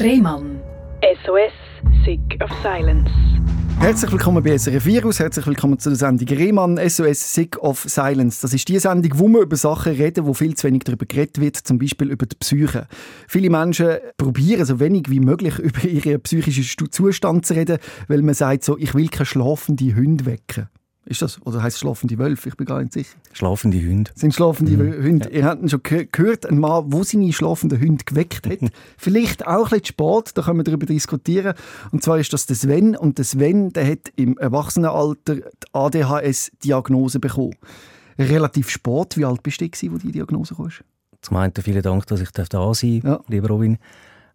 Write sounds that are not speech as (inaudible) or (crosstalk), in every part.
Rehmann. SOS, Sick of Silence. Herzlich willkommen bei SRF Virus, herzlich willkommen zu der Sendung Rehmann SOS Sick of Silence. Das ist die Sendung, wo wir über Sachen reden, wo viel zu wenig darüber geredet wird, zum Beispiel über die Psyche. Viele Menschen probieren so wenig wie möglich (laughs) über ihren psychischen Zustand zu reden, weil man sagt so, ich will keine schlafende Hunde wecken. Ist das? Oder heißt es schlafende Wölfe? Ich bin gar nicht sicher. Schlafende Hunde. Sind schlafende mhm. Hunde. Ja. Ihr habt schon gehört, ein Mann, der seine schlafenden Hunde geweckt hat. Vielleicht auch ein bisschen spät, da können wir darüber diskutieren. Und zwar ist das der Sven. Und der Sven, der hat im Erwachsenenalter die ADHS-Diagnose bekommen. Relativ spät. Wie alt bist du, als die Diagnose kam? Zum einen vielen Dank, dass ich da sein darf, ja. lieber Robin.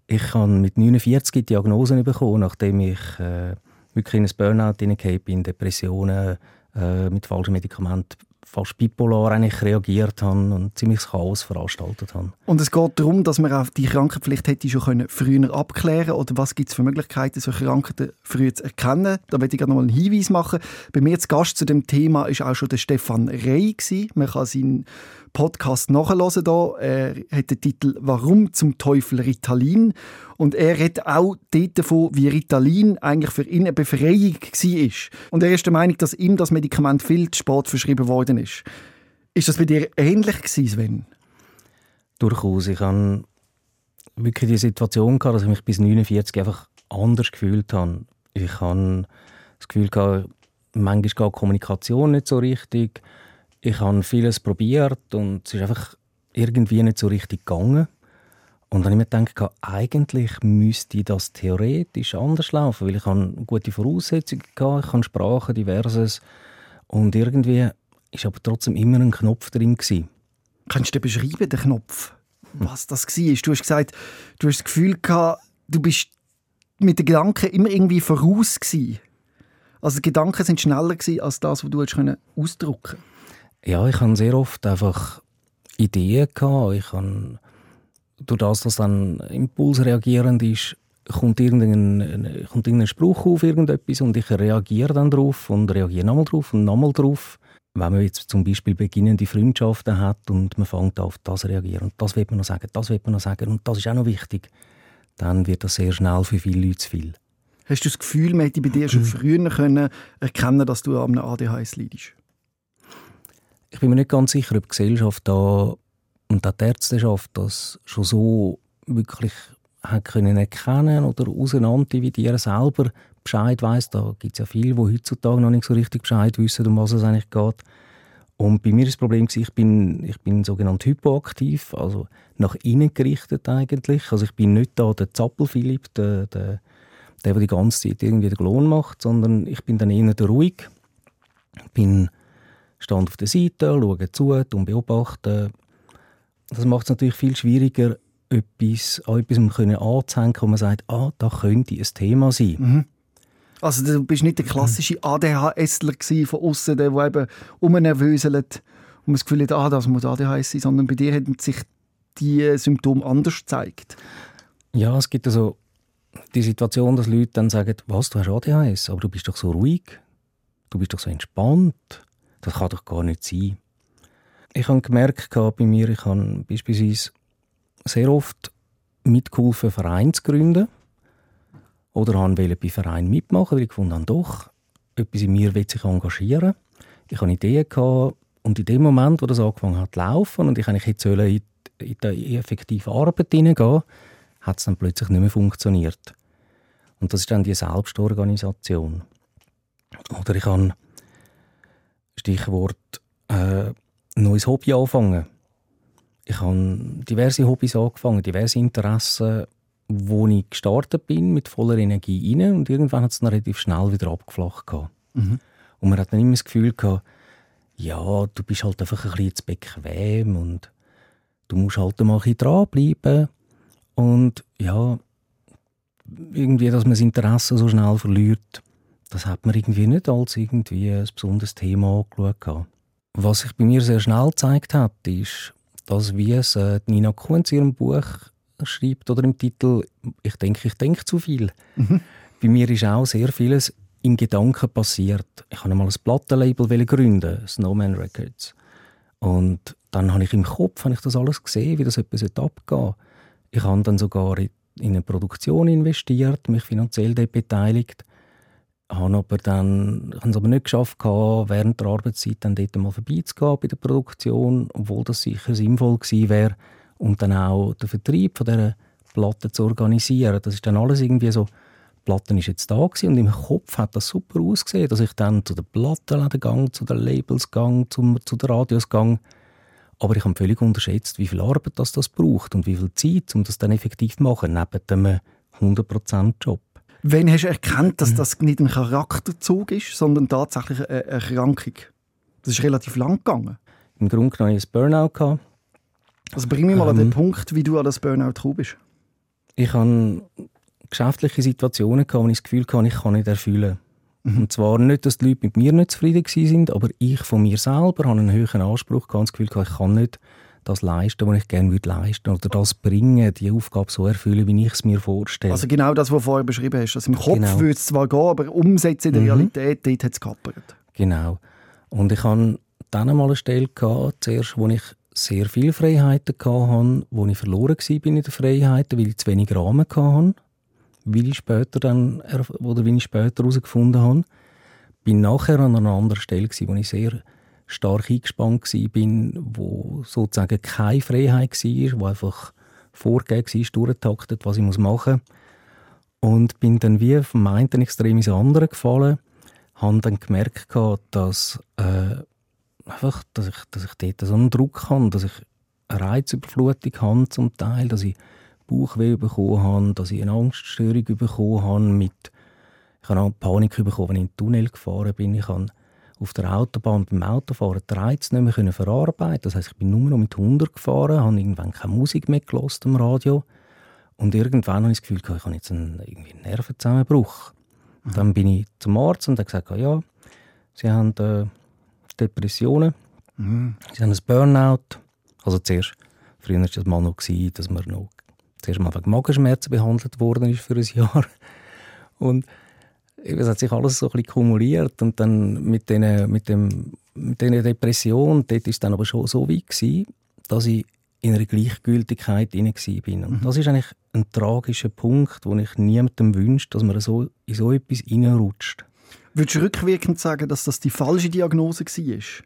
Ich habe mit 49 Diagnosen bekommen, nachdem ich äh, wirklich in ein Burnout hineingefallen bin, Depressionen, äh, mit falschen Medikamenten fast bipolar eigentlich reagiert habe und ziemlich Chaos veranstaltet habe. Und es geht darum, dass man auch die Krankheit vielleicht hätte schon können früher abklären oder was gibt es für Möglichkeiten, solche Krankheiten früher zu erkennen. Da werde ich gerne noch einen Hinweis machen. Bei mir zu Gast zu dem Thema ist auch schon der Stefan Rey. Man kann seinen Podcast nachhören hier. Er hat den Titel «Warum zum Teufel Ritalin?» Und er redet auch dort davon, wie Ritalin eigentlich für ihn eine Befreiung war. Und er ist der Meinung, dass ihm das Medikament viel zu spät verschrieben worden ist. Ist das bei dir ähnlich gewesen, Sven? Durchaus. Ich hatte wirklich die Situation, gehabt, dass ich mich bis 49 einfach anders gefühlt habe. Ich hatte das Gefühl, gehabt, manchmal geht Kommunikation nicht so richtig ich habe vieles probiert und es ist einfach irgendwie nicht so richtig gegangen. Und dann habe ich mir gedacht, eigentlich müsste das theoretisch anders laufen, weil ich habe gute Voraussetzungen hatte, ich habe Sprachen, diverses. Und irgendwie ist aber trotzdem immer ein Knopf drin. Gewesen. Kannst du beschreiben, den Knopf? Was das war? Du hast gesagt, du hast das Gefühl gehabt, du bist mit den Gedanken immer irgendwie voraus gewesen. Also die Gedanken sind schneller gewesen als das, was du ausdrücken konntest. Ja, ich habe sehr oft einfach Ideen gehabt. Ich habe, durch das, dass dann impulsreagierend ist, kommt irgendein, kommt irgendein Spruch auf irgendetwas und ich reagiere dann darauf und reagiere nochmal drauf und nochmal drauf. Wenn man jetzt zum Beispiel beginnende Freundschaften hat und man fängt auf das reagieren und das wird man noch sagen, das wird man noch sagen und das ist auch noch wichtig, dann wird das sehr schnell für viele Leute zu viel. Hast du das Gefühl, man hätte bei dir schon früher können erkennen dass du an einem ADHS leidest? Ich bin mir nicht ganz sicher, ob die Gesellschaft da und auch die Ärzteschaft das schon so wirklich hat können erkennen oder auseinander selber Bescheid weiß. Da gibt es ja viele, die heutzutage noch nicht so richtig Bescheid wissen, um was es eigentlich geht. Und bei mir ist das Problem, ich bin, ich bin sogenannt hypoaktiv, also nach innen gerichtet eigentlich. Also ich bin nicht da der Zappel-Philipp, der, der, der, der die ganze Zeit irgendwie den Klon macht, sondern ich bin dann eher der ruhig. Bin stand auf der Seite, schaue zu und beobachte. Das macht es natürlich viel schwieriger, etwas, an etwas können anzuhängen, wo man sagt, ah, da könnte ein Thema sein. Mhm. Also du bist nicht der klassische ADHSler von außen, der eben umnervöselt und man das Gefühl hat, ah, das muss ADHS sein, sondern bei dir haben sich die Symptome anders gezeigt. Ja, es gibt also die Situation, dass Leute dann sagen, was, du hast ADHS, aber du bist doch so ruhig, du bist doch so entspannt. Das kann doch gar nicht sein. Ich habe gemerkt bei mir, ich habe beispielsweise sehr oft mitgeholfen, Verein zu gründen. Oder wollte bei Vereinen mitmachen, weil ich gefunden habe, doch, etwas in mir will sich engagieren. Ich hatte Ideen und in dem Moment, wo das angefangen hat zu laufen und ich eigentlich jetzt in die effektive Arbeit hineingehen, hat es dann plötzlich nicht mehr funktioniert. Und das ist dann die Selbstorganisation. Oder ich habe Stichwort äh, neues Hobby anfangen. Ich habe diverse Hobbys angefangen, diverse Interessen, wo ich gestartet bin mit voller Energie rein und irgendwann hat es dann relativ schnell wieder abgeflacht. Mhm. Und man hat dann immer das Gefühl gehabt, ja, du bist halt einfach ein bisschen zu bequem und du musst halt mal ein bisschen dranbleiben. Und ja, irgendwie, dass man das Interesse so schnell verliert, das hat man irgendwie nicht als irgendwie ein besonderes Thema angeschaut. Was sich bei mir sehr schnell gezeigt hat, ist, dass wie es äh, Nina Kunz in ihrem Buch schreibt oder im Titel «Ich denke, ich denke zu viel». Mhm. Bei mir ist auch sehr vieles in Gedanken passiert. Ich habe einmal ein Plattenlabel gründen, Snowman Records. Und dann habe ich im Kopf habe ich das alles gesehen, wie das etwas abgehen Ich habe dann sogar in in eine Produktion investiert, mich finanziell dort beteiligt, habe aber dann habe es aber nicht geschafft, während der Arbeitszeit dann dort mal vorbeizugehen bei der Produktion, obwohl das sicher sinnvoll gewesen wäre und dann auch den Vertrieb von dieser Platte zu organisieren. Das ist dann alles irgendwie so, die Platte ist jetzt da gewesen und im Kopf hat das super ausgesehen, dass ich dann zu den Plattenläden gang, zu den Labels gang, zum, zu den Radios gang. Aber ich habe völlig unterschätzt, wie viel Arbeit das, das braucht und wie viel Zeit, um das dann effektiv zu machen, neben dem 100%-Job. Wann hast du erkannt, dass das nicht ein Charakterzug ist, sondern tatsächlich eine Erkrankung? Das ist relativ lang gegangen. Im Grunde genommen hatte ich ein Burnout. Gehabt. Also bring mich mal ähm, an den ähm. Punkt, wie du an das Burnout gekommen bist. Ich hatte geschäftliche Situationen, wo ich das Gefühl hatte, ich kann nicht erfüllen. Mhm. Und zwar nicht, dass die Leute mit mir nicht zufrieden waren, aber ich von mir selber hatte einen höheren Anspruch, gehabt, das Gefühl, ich kann nicht das leisten, was ich gerne würde leisten oder das bringen, die Aufgabe so erfüllen, wie ich es mir vorstelle. Also genau das, was du vorher beschrieben hast. Also Im Kopf genau. würde es zwar gehen, aber umsetzen in der mhm. Realität, dort hat es gehappert. Genau. Und ich hatte dann einmal eine Stelle, gehabt, zuerst, wo ich sehr viele Freiheiten hatte, wo ich verloren war in den Freiheiten, weil ich zu wenig Rahmen hatte, wie ich später dann, oder wie ich später herausgefunden habe. Bin nachher an einer anderen Stelle, wo ich sehr stark eingespannt war, wo sozusagen keine Freiheit war, wo einfach vorgegeben war, durchgetaktet, was ich machen muss. Und bin dann wie vom einen Extrem ins andere gefallen, habe dann gemerkt, dass, äh, einfach, dass, ich, dass ich dort so einen Druck habe, dass ich eine Reizüberflutung habe zum Teil, dass ich Bauchweh bekommen habe, dass ich eine Angststörung bekommen habe mit ich habe auch Panik bekommen, wenn ich in den Tunnel gefahren bin. Ich habe auf der Autobahn beim Autofahren die Reize nicht mehr verarbeiten Das heißt, ich bin nur noch mit 100 gefahren, habe irgendwann keine Musik mehr gehört am Radio. Und irgendwann habe ich das Gefühl, ich habe jetzt einen, irgendwie einen Nervenzusammenbruch. Mhm. Dann bin ich zum Arzt und er gesagt, ja, Sie haben äh, Depressionen, mhm. Sie haben ein Burnout. Also zuerst, früher war das mal noch, gewesen, dass man noch zuerst mal wegen Magenschmerzen behandelt worden ist für ein Jahr. Und es hat sich alles so ein bisschen kumuliert und dann mit diesen mit dem, mit Depression, dort war es dann aber schon so weit gewesen, dass ich in einer Gleichgültigkeit hinein war. Und mhm. das ist eigentlich ein tragischer Punkt, wo ich niemandem wünsche, dass man so in so etwas hineinrutscht. Würdest du rückwirkend sagen, dass das die falsche Diagnose war?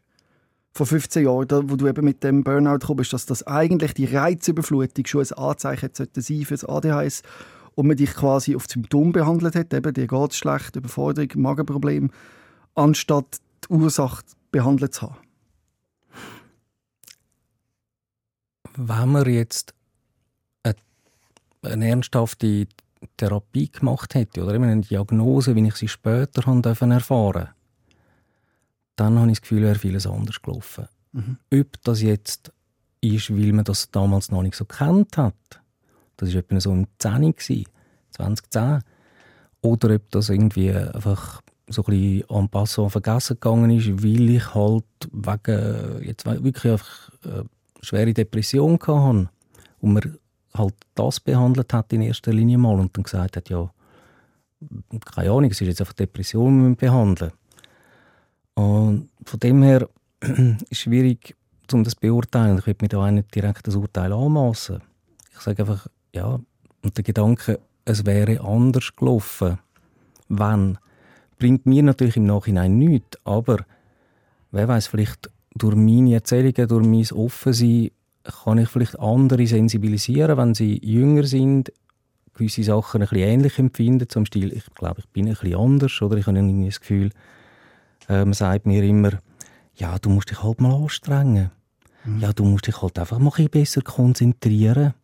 Vor 15 Jahren, wo du eben mit dem Burnout kommst, dass das eigentlich die Reizüberflutung schon ein Anzeichen sollte sein für das ADHS und man dich quasi auf Symptom behandelt hat, eben dir geht es schlecht, Überforderung, Magenproblem, anstatt die Ursache behandelt zu haben? Wenn man jetzt eine, eine ernsthafte Therapie gemacht hätte oder eine Diagnose, wie ich sie später erfahren durfte, dann habe ich das Gefühl, wäre vieles anders gelaufen. Mhm. Ob das jetzt ist, weil man das damals noch nicht so kennt hat, das war etwa so im 10. 2010. Oder ob das irgendwie einfach so ein bisschen en passant vergessen gegangen ist, weil ich halt wegen jetzt wirklich einfach eine schwere Depression hatte und man halt das behandelt hat in erster Linie mal und dann gesagt hat, ja, keine Ahnung, es ist jetzt einfach Depression, wir behandeln. Und von dem her (clears throat) ist es schwierig, um das zu beurteilen. Ich will mir da auch nicht direkt das Urteil anmassen. Ich sage einfach, ja, und der Gedanke, es wäre anders gelaufen, wenn, bringt mir natürlich im Nachhinein nichts, aber wer weiß, vielleicht durch meine Erzählungen, durch mein Offensein, kann ich vielleicht andere sensibilisieren, wenn sie jünger sind, gewisse Sachen ein bisschen ähnlich empfinden, zum Stil, ich glaube, ich bin ein bisschen anders, oder ich habe irgendwie das Gefühl, äh, man sagt mir immer, ja, du musst dich halt mal anstrengen. Mhm. Ja, du musst dich halt einfach mal ein bisschen besser konzentrieren.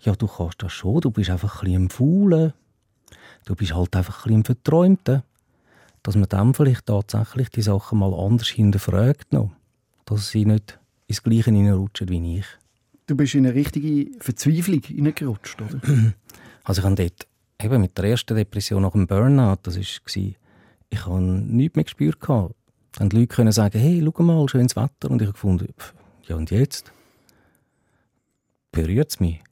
Ja, du kannst das schon, du bist einfach ein bisschen Faulen. Du bist halt einfach ein bisschen Verträumten. Dass man dann vielleicht tatsächlich die Sachen mal anders hinterfragt noch. Dass sie nicht ins Gleiche hineinrutschen wie ich. Du bist in eine richtige Verzweiflung hineingerutscht, oder? (clears throat) Also ich habe dort eben mit der ersten Depression nach dem Burnout, das war, ich habe nichts mehr gespürt. Dann die Leute können sagen, hey, schau mal, schönes Wetter. Und ich habe gefunden, ja und jetzt? Berührt es mich?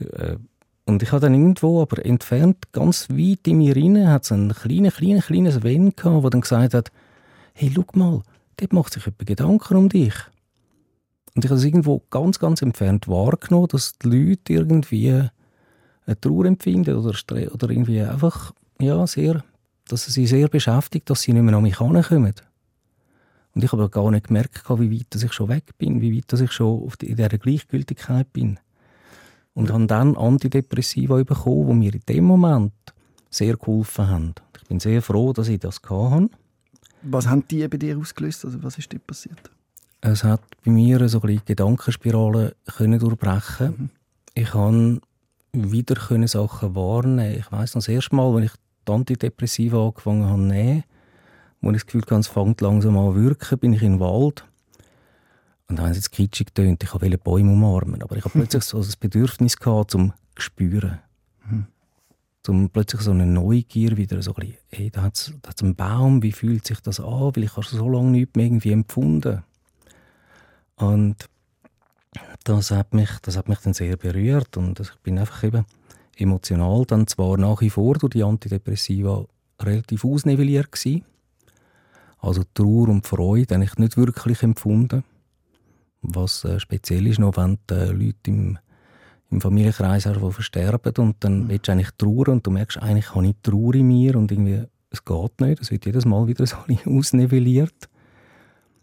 Äh, und ich habe dann irgendwo, aber entfernt, ganz weit in mir rein, hat es einen kleinen, kleinen, kleinen Sven gehabt, der dann gesagt hat, hey, schau mal, dort macht sich jemand Gedanken um dich. Und ich habe es irgendwo ganz, ganz entfernt wahrgenommen, dass die Leute irgendwie eine Trauer empfinden oder, oder irgendwie einfach, ja, sehr, dass es sie sehr beschäftigt, dass sie nicht mehr an mich herankommen. Und ich habe gar nicht gemerkt, wie weit ich schon weg bin, wie weit ich schon in dieser Gleichgültigkeit bin. Und habe dann Antidepressiva bekommen, die mir in dem Moment sehr geholfen haben. Ich bin sehr froh, dass ich das hatte. Was haben die bei dir ausgelöst? Also was ist dir passiert? Es hat bei mir so ein Gedankenspirale können durchbrechen. Mhm. Ich konnte wieder können Sachen wahrnehmen. Ich weiß noch das erste Mal, als ich die Antidepressiva angefangen habe nehmen, wo ich das Gefühl hatte, es fängt langsam an zu wirken, bin ich im Wald. Und dann haben sie jetzt kitschig getönt, ich wollte Bäume umarmen. Aber ich habe plötzlich so das Bedürfnis gehabt, zum spüren. Mhm. Zum plötzlich so eine Neugier wieder, so ein bisschen, hey, da hat es einen Baum, wie fühlt sich das an? Weil ich habe so lange nichts mehr irgendwie empfunden. Und das hat mich, das hat mich dann sehr berührt und ich bin einfach eben emotional dann zwar nach wie vor durch die Antidepressiva relativ ausnivelliert gewesen. Also Trauer und Freude habe ich nicht wirklich empfunden. Was äh, speziell ist noch, wenn die Leute im, im Familienkreis einfach versterben und dann mhm. willst du eigentlich trauern und du merkst, eigentlich habe ich Trauer in mir und irgendwie, es geht nicht, es wird jedes Mal wieder so (laughs) ausnivelliert.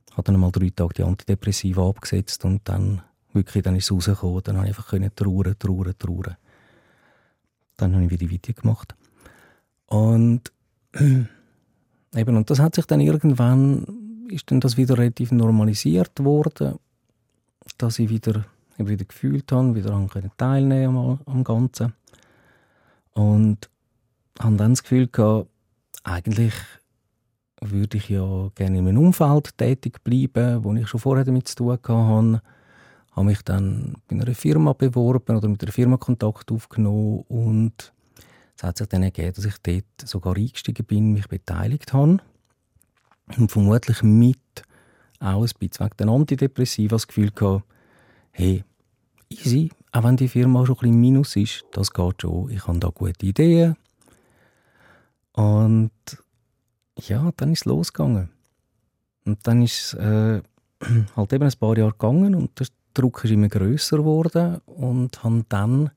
Ich habe dann mal drei Tage die Antidepressiva abgesetzt und dann wirklich, dann ist es rausgekommen. Dann habe ich einfach können trauern, trauern, trauern. Dann habe ich wieder weitergemacht. Und (clears throat) eben, und das hat sich dann irgendwann, ist dann das wieder relativ normalisiert worden, dass ich wieder, ich wieder gefühlt habe, wieder an teilnehmen am, am Ganzen. Und habe dann das Gefühl gehabt, eigentlich würde ich ja gerne in meinem Umfeld tätig bleiben, wo ich schon vorher damit zu tun hatte. Ich habe mich dann bei einer Firma beworben oder mit einer Firma Kontakt aufgenommen und es hat sich dann ergeben, dass ich dort sogar eingestiegen bin, mich beteiligt habe und vermutlich mit auch ein bisschen wegen den Antidepressiva das Gefühl hatte, hey, easy, auch wenn die Firma schon ein bisschen minus ist, das geht schon, ich habe da gute Ideen und ja, dann ist es losgegangen. Und dann ist es äh, (clears throat) halt eben ein paar Jahre gegangen und der Druck ist immer größer geworden und haben dann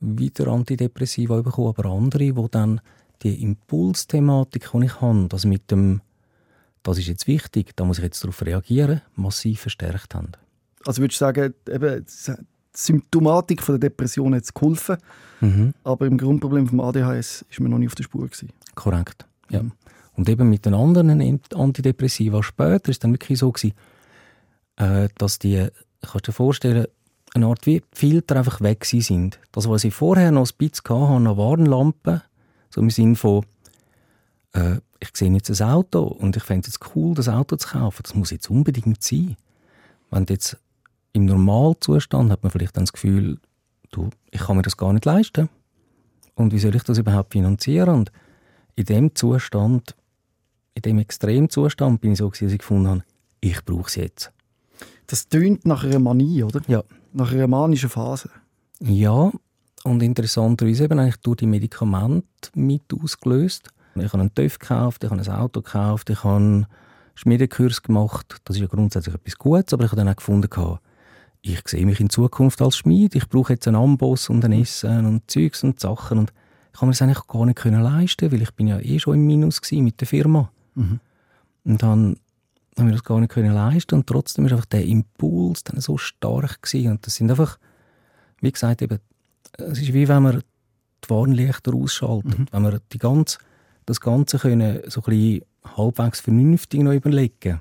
wieder Antidepressiva bekommen, aber andere, wo dann die Impulsthematik, die ich habe, das mit dem «das ist jetzt wichtig, da muss ich jetzt darauf reagieren», massiv verstärkt haben. Also würdest du sagen, eben, die Symptomatik von der Depression hat geholfen, mhm. aber im Grundproblem vom ADHS ist man noch nicht auf der Spur gewesen. Korrekt. Ja. Und eben mit den anderen Antidepressiva später ist dann wirklich so gewesen, äh, dass die, kannst du dir vorstellen, eine Art wie Filter einfach weg sind. Das, was ich vorher noch ein bisschen hatte, eine Warnlampe, so im Sinne von, äh, ich sehe jetzt ein Auto und ich fände es jetzt cool, das Auto zu kaufen. Das muss jetzt unbedingt sein. Wenn jetzt im Normalzustand hat man vielleicht dann das Gefühl, du, ich kann mir das gar nicht leisten. Und wie soll ich das überhaupt finanzieren? Und in dem Zustand, in dem Extremzustand bin ich so, dass ich gefunden habe, ich brauche es jetzt. Das tönt nach einer Manie, oder? Ja. Nach einer manischen Phase. Ja, und interessanterweise eben eigentlich durch die Medikamente mit ausgelöst. Ich habe einen TÜV gekauft, ich habe ein Auto gekauft, ich habe Schmiedekurs gemacht. Das ist ja grundsätzlich etwas Gutes, aber ich habe dann auch gefunden, ich sehe mich in Zukunft als Schmied. Ich brauche jetzt einen Amboss und ein Essen und Zeugs und Sachen. Und ich habe mir das eigentlich gar nicht können leisten, weil ich bin ja eh schon im Minus mit der Firma. Mhm. Und dann habe ich das gar nicht können leisten und trotzdem ist einfach der Impuls dann so stark gewesen. und das sind einfach, wie gesagt, eben, es ist wie wenn man die Warnlichter ausschaltet, mhm. wenn man die ganze, das Ganze können so ein bisschen halbwegs vernünftig noch überlegen.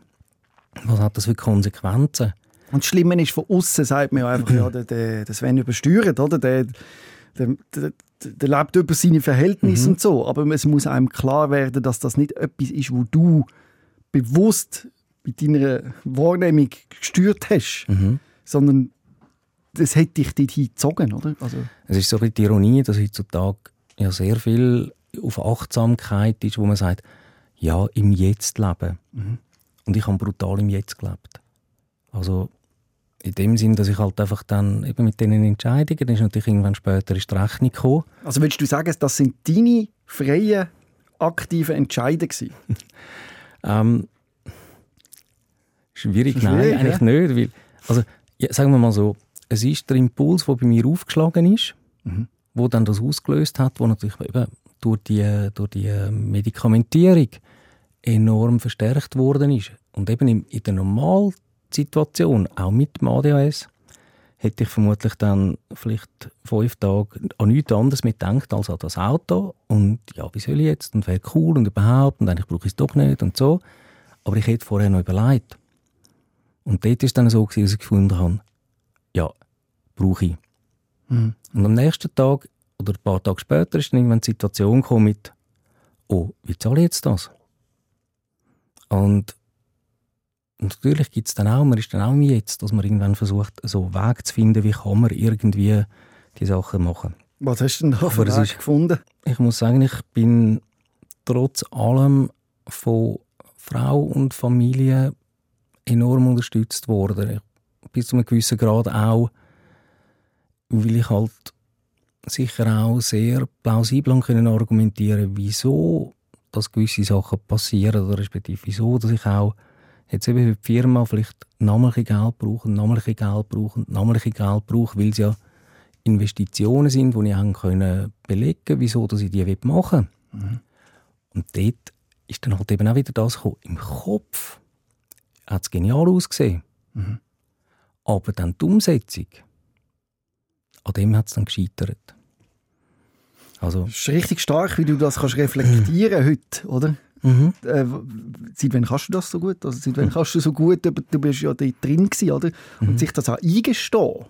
Was hat das für Konsequenzen? Und das Schlimme ist, von außen sagt man ja einfach, ja, der, der, das Sven übersteuert, oder? Der, der, der, der lebt über seine Verhältnisse mhm. und so. Aber es muss einem klar werden, dass das nicht etwas ist, wo du bewusst mit deiner Wahrnehmung gesteuert hast, mhm. sondern das hat dich dorthin gezogen, oder? Also es ist so ein die Ironie, dass heutzutage ja sehr viel auf Achtsamkeit ist, wo man sagt, ja, im Jetzt leben. Mhm. Und ich habe brutal im Jetzt gelebt. Also in dem Sinn, dass ich halt einfach dann eben mit diesen Entscheidungen, dann ist natürlich irgendwann später ist die Rechnung gekommen. Also würdest du sagen, das sind deine freien, aktiven Entscheidungen (laughs) ähm, schwierig, schwierig, nein, eigentlich ja? nicht. Weil, also, ja, sagen wir mal so, es ist der Impuls, der bei mir aufgeschlagen ist, mhm. wo dann das ausgelöst hat, wo natürlich eben durch die, durch die Medikamentierung enorm verstärkt worden ist. Und eben in, in der Normalsituation, auch mit dem ADHS, hätte ich vermutlich dann vielleicht fünf Tage an nichts anderes mit gedacht als an das Auto. Und ja, wie soll ich jetzt? Und wäre cool und überhaupt. Und eigentlich brauche ich es doch nicht und so. Aber ich hätte vorher noch überlegt. Und dort war es dann so, dass ich gefunden habe, ja, brauche ich. Mhm. Und am nächsten Tag oder ein paar Tage später ist dann irgendwann die Situation gekommen mit, oh, wie zahle ich jetzt das? Und natürlich gibt es dann auch, man ist dann auch wie jetzt, dass man irgendwann versucht, so einen Weg zu finden, wie kann man irgendwie die Sachen machen. Was hast du denn da für Weg gefunden? Ich muss sagen, ich bin trotz allem von Frau und Familie enorm unterstützt worden. Bis zu einem gewissen Grad auch, weil ich halt sicher auch sehr plausibel können argumentieren wieso dass gewisse Sachen passieren oder respektive wieso, dass ich auch jetzt eben für die Firma vielleicht nochmal Geld brauche, nochmal Geld brauche, nochmal Geld brauche, weil es ja Investitionen sind, die ich können belegen wieso dass ich die machen will. Mhm. Und dort ist dann halt eben auch wieder das gekommen. Im Kopf hat es genial ausgesehen. Mhm. Aber dann die Umsetzung, an dem hat es dann gescheitert. Also, das ist richtig stark, wie du das kannst reflektieren (clears throat) heute, oder? Mhm. Äh, seit wann kannst du das so gut? Also, seit wann kannst du so gut, du bist ja dort drin gewesen, oder? Und mhm. sich das auch eingestehen.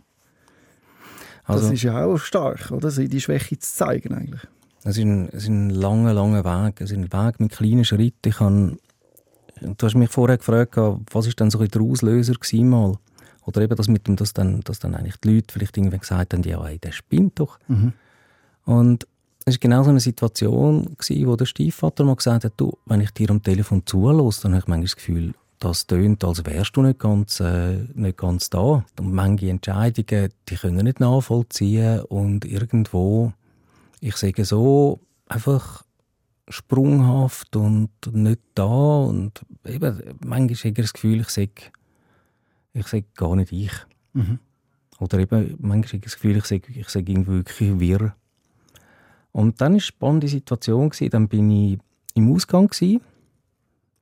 Das also, ist ja auch stark, oder? Die Schwäche zu zeigen eigentlich. Es ist ein, es ist ein langer, langer Weg. Es ist ein Weg mit kleinen Schritten. Ich kann, du hast mich vorher gefragt, was ist denn so der Auslöser mal? Oder eben das mit dem, dass dann, dass dann eigentlich die Leute vielleicht irgendwie gesagt haben, ja, ey, der spinnt doch. Mhm. Und es war genau so eine Situation, gewesen, wo der Stiefvater mal gesagt hat, du, wenn ich dir am Telefon zulasse, dann habe ich manchmal das Gefühl, das tönt, als wärst du nicht ganz, äh, nicht ganz da. Und manche Entscheidungen, die können nicht nachvollziehen und irgendwo, ich sage so, einfach sprunghaft und nicht da und eben, manchmal habe ich das Gefühl, ich sage, ich sage gar nicht ich. Mhm. Oder eben, manchmal habe ich das Gefühl, ich sage, ich sage irgendwie wirklich wirr. Und dann war eine spannende Situation. Dann bin ich im Ausgang,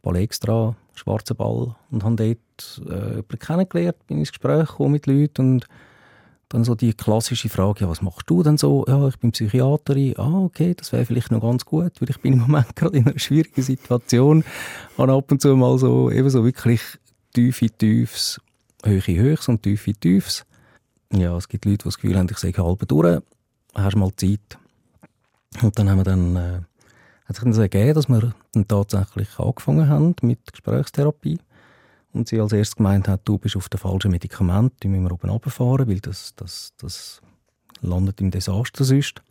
Ball extra, schwarzer Ball, und habe dort äh, jemanden kennengelernt, bin ins Gespräch mit Leuten und dann so die klassische Frage, ja, was machst du denn so? Ja, ich bin Psychiaterin. Ah, okay, das wäre vielleicht noch ganz gut, weil ich bin im Moment (laughs) gerade in einer schwierigen Situation. Habe ab und zu mal so, eben so wirklich tiefe Tiefs, hohe Höchst und tiefe Tiefs. Ja, es gibt Leute, die das Gefühl haben, ich sage halb durch. Hast mal Zeit? Und dann haben wir dann, äh, hat sich dann so ergeben, dass wir dann tatsächlich angefangen haben mit Gesprächstherapie. Und sie als erstes gemeint hat, du bist auf dem falschen Medikament, die müssen wir oben runterfahren, weil das, das, das landet im Desaster sonst.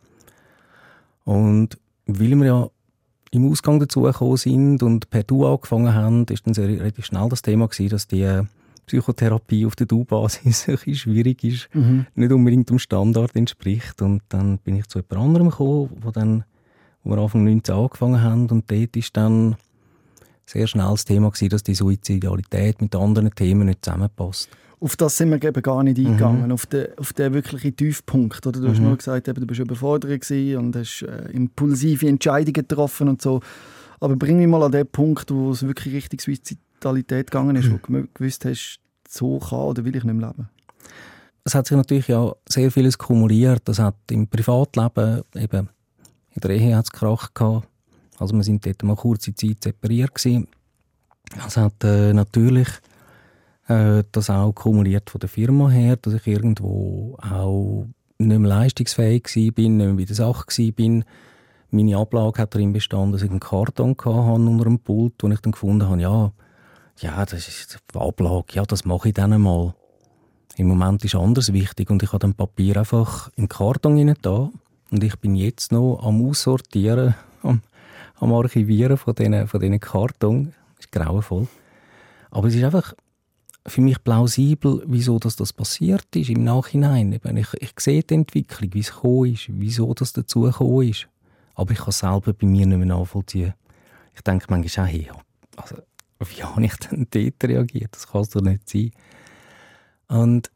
Und weil wir ja im Ausgang dazu gekommen sind und per Du angefangen haben, ist dann sehr relativ schnell das Thema gewesen, dass die Psychotherapie auf der Du-Basis (laughs) ein schwierig ist, mhm. nicht unbedingt dem Standard entspricht. Und dann bin ich zu jemand anderem gekommen, wo, dann, wo wir Anfang 19 angefangen haben und dort ist dann sehr schnell das Thema gewesen, dass die Suizidalität mit anderen Themen nicht zusammenpasst. Auf das sind wir eben gar nicht mhm. eingegangen, mhm. auf, den, auf den wirklichen Tiefpunkt. Oder? Du mhm. hast nur gesagt, eben, du bist überfordert und hast äh, impulsive Entscheidungen getroffen und so. Aber bring mich mal an den Punkt, wo es wirklich richtig Suizid Mentalität gegangen ist, mhm. wo du gewusst hast, so kann oder will ich nicht mehr leben? Es hat sich natürlich ja sehr vieles kumuliert. Das hat im Privatleben, eben in der Ehe hat es Krach gehabt. Also wir sind dort mal kurze Zeit separiert gewesen. Es hat äh, natürlich äh, das auch kumuliert von der Firma her, dass ich irgendwo auch nicht mehr leistungsfähig war, nicht mehr bei der Sache war. Meine Ablage hat darin bestanden, dass ich einen Karton hatte unter einem Pult, wo ich dann gefunden habe, ja, ja, das ist Ablage, ja, das mache ich dann einmal. Im Moment ist anders wichtig und ich habe dann Papier einfach in den Karton hinein da und ich bin jetzt noch am Aussortieren, (laughs) am, am Archivieren von diesen, von diesen Karton. Das ist grauenvoll. Aber es ist einfach für mich plausibel, wieso das, das passiert ist im Nachhinein. Ich, ich sehe die Entwicklung, wie es gekommen ist, wieso das dazu ist. Aber ich kann es selber bei mir nicht mehr nachvollziehen. Ich denke manchmal auch, hey, also wie (laughs) habe ich denn dort reagiert? Das kann es doch nicht sein. Und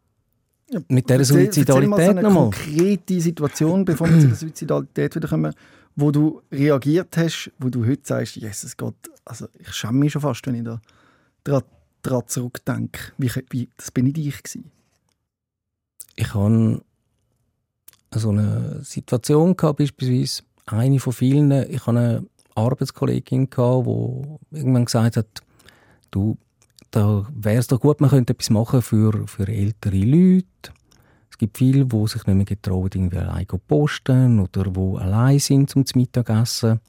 mit dieser Suizidalität nochmal. eine konkrete Situation, bevor wir zu der Suizidalität wieder kommen, wo du reagiert hast, wo du heute sagst, Jesus Gott, also ich schäme mich schon fast, wenn ich da daran, daran zurückdenke. Wie, wie, das bin nicht ich gewesen. Ich hatte so eine Situation gehabt, beispielsweise eine von vielen. Ich hatte eine Arbeitskollegin gehabt, die irgendwann gesagt hat, du, da wäre es doch gut, man könnte etwas machen für, für ältere Leute. Es gibt viele, die sich nicht mehr getrauen, irgendwie allein zu posten oder die allein sind zum Mittagessen.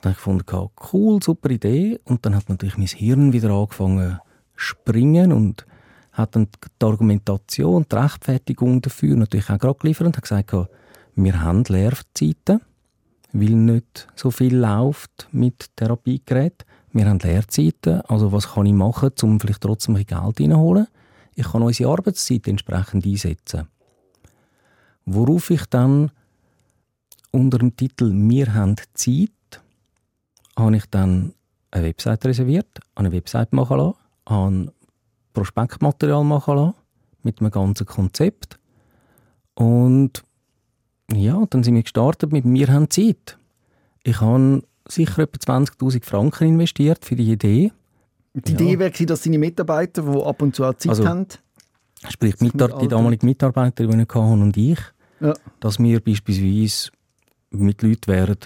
Dann habe ich gefunden, cool, super Idee. Und dann hat natürlich mein Hirn wieder angefangen springen und hat dann die Argumentation, die Rechtfertigung dafür natürlich auch gerade geliefert und hat gesagt, wir haben Lehrzeiten, weil nicht so viel läuft mit Therapiegeräten. Wir haben Lehrzeiten, also was kann ich machen, um vielleicht trotzdem ein Geld reinzuholen? Ich kann unsere Arbeitszeit entsprechend einsetzen. Worauf ich dann unter dem Titel «Wir haben Zeit» habe ich dann eine Website reserviert, eine Website machen lassen, habe Prospektmaterial machen lassen, mit einem ganzen Konzept. Und ja, dann sind wir gestartet mit «Wir haben Zeit». Ich habe sicher etwa 20'000 Franken investiert für die Idee. Die ja. Idee wäre, dass deine Mitarbeiter, die ab und zu auch Zeit also, haben... Sprich, die, die damalige Mitarbeiterin, die ich hatte und ich, ja. dass wir beispielsweise mit Leuten wären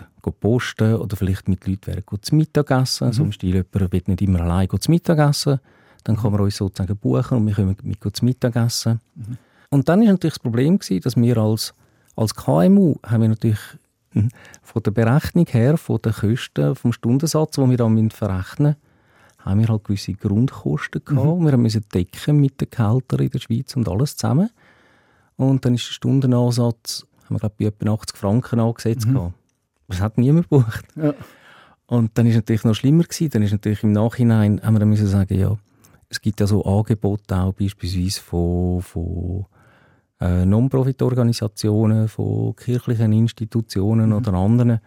posten oder vielleicht mit Leuten wären zu Mittagessen. Mhm. So im Stil, jemand will nicht immer allein zu Mittagessen dann kann man uns sozusagen buchen und wir können mit zum Mittagessen. Mhm. Und dann ist natürlich das Problem gewesen, dass wir als, als KMU haben wir natürlich von der Berechnung her, von den Kosten, vom Stundensatz, den wir dann verrechnen haben wir halt gewisse Grundkosten gehabt. Mhm. Wir mussten decken mit den Gehältern in der Schweiz und alles zusammen. Und dann ist der Stundenansatz, haben wir glaube bei etwa 80 Franken angesetzt mhm. Das hat niemand gebucht. Ja. Und dann ist natürlich noch schlimmer gewesen. Dann ist natürlich im Nachhinein, haben wir dann müssen sagen, ja, es gibt ja so Angebote auch beispielsweise von, von äh, Non-Profit-Organisationen, von kirchlichen Institutionen mhm. oder anderen,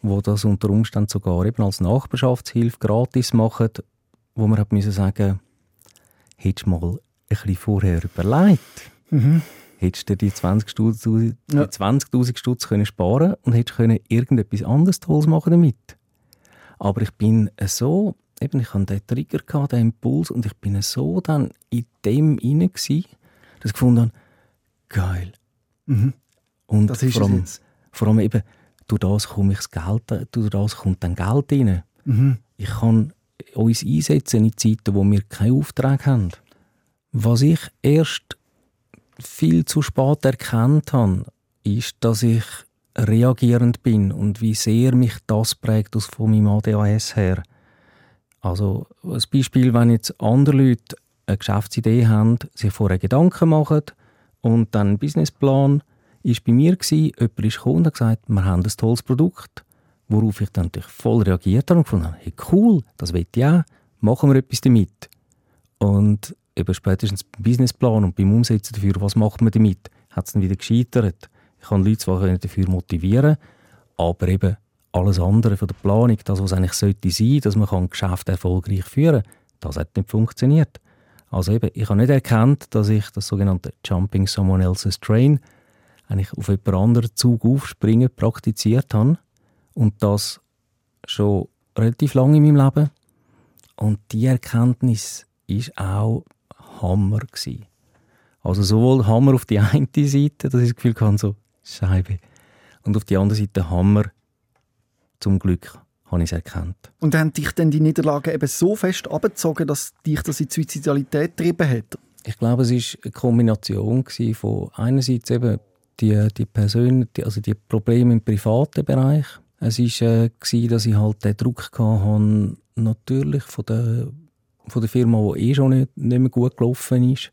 wo das unter Umständen sogar eben als Nachbarschaftshilfe gratis machen, wo man hat müssen sagen, hättest du mal ein bisschen vorher überlegt, mhm. hättest du die 20'000 ja. 20 Stutz können sparen und hättest können irgendetwas anderes Tolles machen damit. Aber ich bin so eben, ich hatte den Trigger, gehabt, den Impuls, und ich bin so dann in dem inne dass ich gefunden habe, geil. Mhm. Und das ist vor, allem, vor allem eben, durch das komme ich das Geld, durch das kommt dann Geld rein. Mhm. Ich kann uns einsetzen in Zeiten, wo wir keinen Auftrag haben. Was ich erst viel zu spät erkannt habe, ist, dass ich reagierend bin und wie sehr mich das prägt aus von meinem ADHS her. Also ein Beispiel, wenn jetzt andere Leute eine Geschäftsidee haben, sich vorher Gedanken machen und dann Businessplan, ist bei mir gewesen, jemand ist gekommen und hat gesagt, wir haben ein tolles Produkt, worauf ich dann natürlich voll reagiert habe und gefunden habe, hey cool, das will ich auch, machen wir etwas damit. Und eben spätestens beim Businessplan und beim Umsetzen dafür, was macht man damit, hat es dann wieder gescheitert. Ich kann Leute zwar dafür motivieren, aber eben alles andere von der Planung, das, was eigentlich sollte sein, dass man ein Geschäft erfolgreich führen kann, das hat nicht funktioniert. Also eben, ich habe nicht erkannt, dass ich das sogenannte Jumping Someone Else's Train eigentlich auf jemand anderen Zug aufspringen praktiziert habe und das schon relativ lange in meinem Leben. Und die Erkenntnis ist auch Hammer gewesen. Also sowohl Hammer auf die eine Seite, dass ich das Gefühl hatte, so Scheibe, und auf die andere Seite Hammer, zum Glück habe ich es erkannt. Und haben dich denn die Niederlage eben so fest abgezogen, dass dich das in die Suizidalität getrieben hat? Ich glaube, es war eine Kombination von einerseits eben die, die Persön also die Probleme im privaten Bereich. Es war, äh, dass ich halt den Druck hatte, natürlich von der, von der Firma, die eh schon nicht, nicht mehr gut gelaufen ist,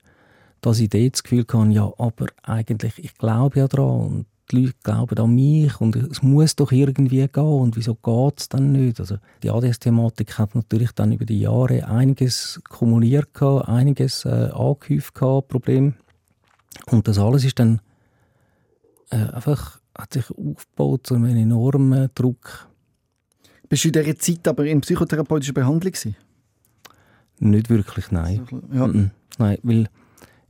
dass ich dort das Gefühl hatte, ja, aber eigentlich, ich glaube ja daran und die Leute glauben an mich und es muss doch irgendwie gehen und wieso geht es dann nicht? Also die ADS-Thematik hat natürlich dann über die Jahre einiges kumuliert, gehabt, einiges äh, angehäuft, gehabt, Problem. Und das alles ist dann äh, einfach, hat sich aufgebaut zu einem enormen Druck. Bist du in dieser Zeit aber in psychotherapeutischer Behandlung gewesen? Nicht wirklich, nein. Ja. Nein, weil